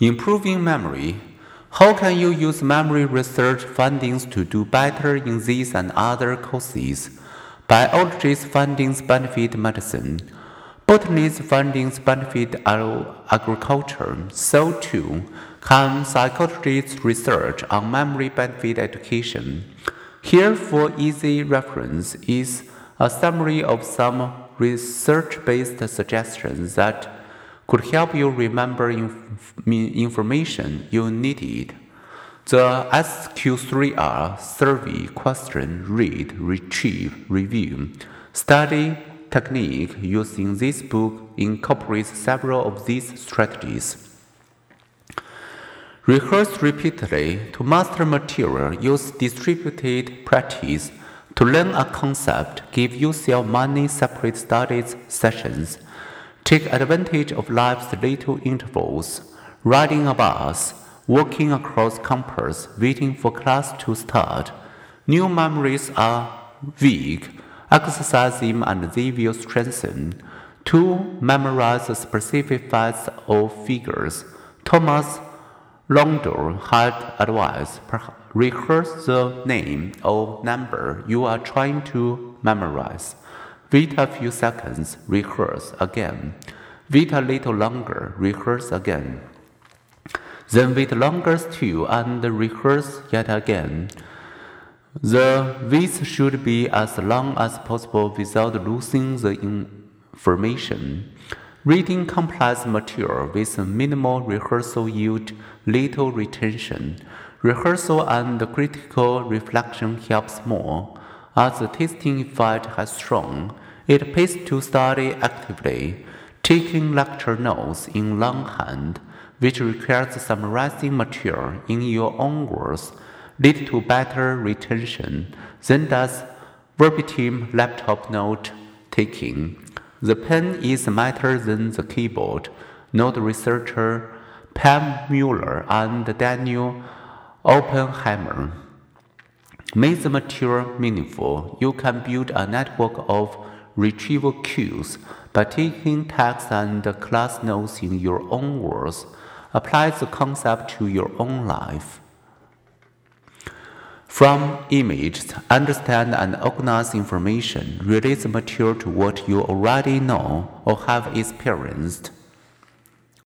Improving memory. How can you use memory research findings to do better in these and other courses? Biology's findings benefit medicine. Botany's findings benefit agriculture. So too can psychology's research on memory benefit education. Here for easy reference is a summary of some research-based suggestions that could help you remember inf information you needed. The SQ3R survey question read, retrieve, review. Study technique using this book incorporates several of these strategies. Rehearse repeatedly to master material. Use distributed practice to learn a concept. Give yourself many separate studies sessions. Take advantage of life's little intervals. Riding a bus, walking across campus, waiting for class to start. New memories are weak. Exercise them and they will strengthen. To memorize specific facts or figures. Thomas Landauer had advised rehearse the name or number you are trying to memorize. Wait a few seconds, rehearse again. Wait a little longer, rehearse again. Then wait longer still and rehearse yet again. The waits should be as long as possible without losing the information. Reading complex material with minimal rehearsal yield little retention. Rehearsal and critical reflection helps more. As the testing effect has shown, it pays to study actively, taking lecture notes in longhand, which requires summarizing material in your own words, lead to better retention than does verbatim laptop note taking. The pen is better than the keyboard, note researcher Pam Mueller and Daniel Oppenheimer. Make the material meaningful. You can build a network of retrieval cues by taking text and class notes in your own words. Apply the concept to your own life. From images, understand and organize information. Relate the material to what you already know or have experienced.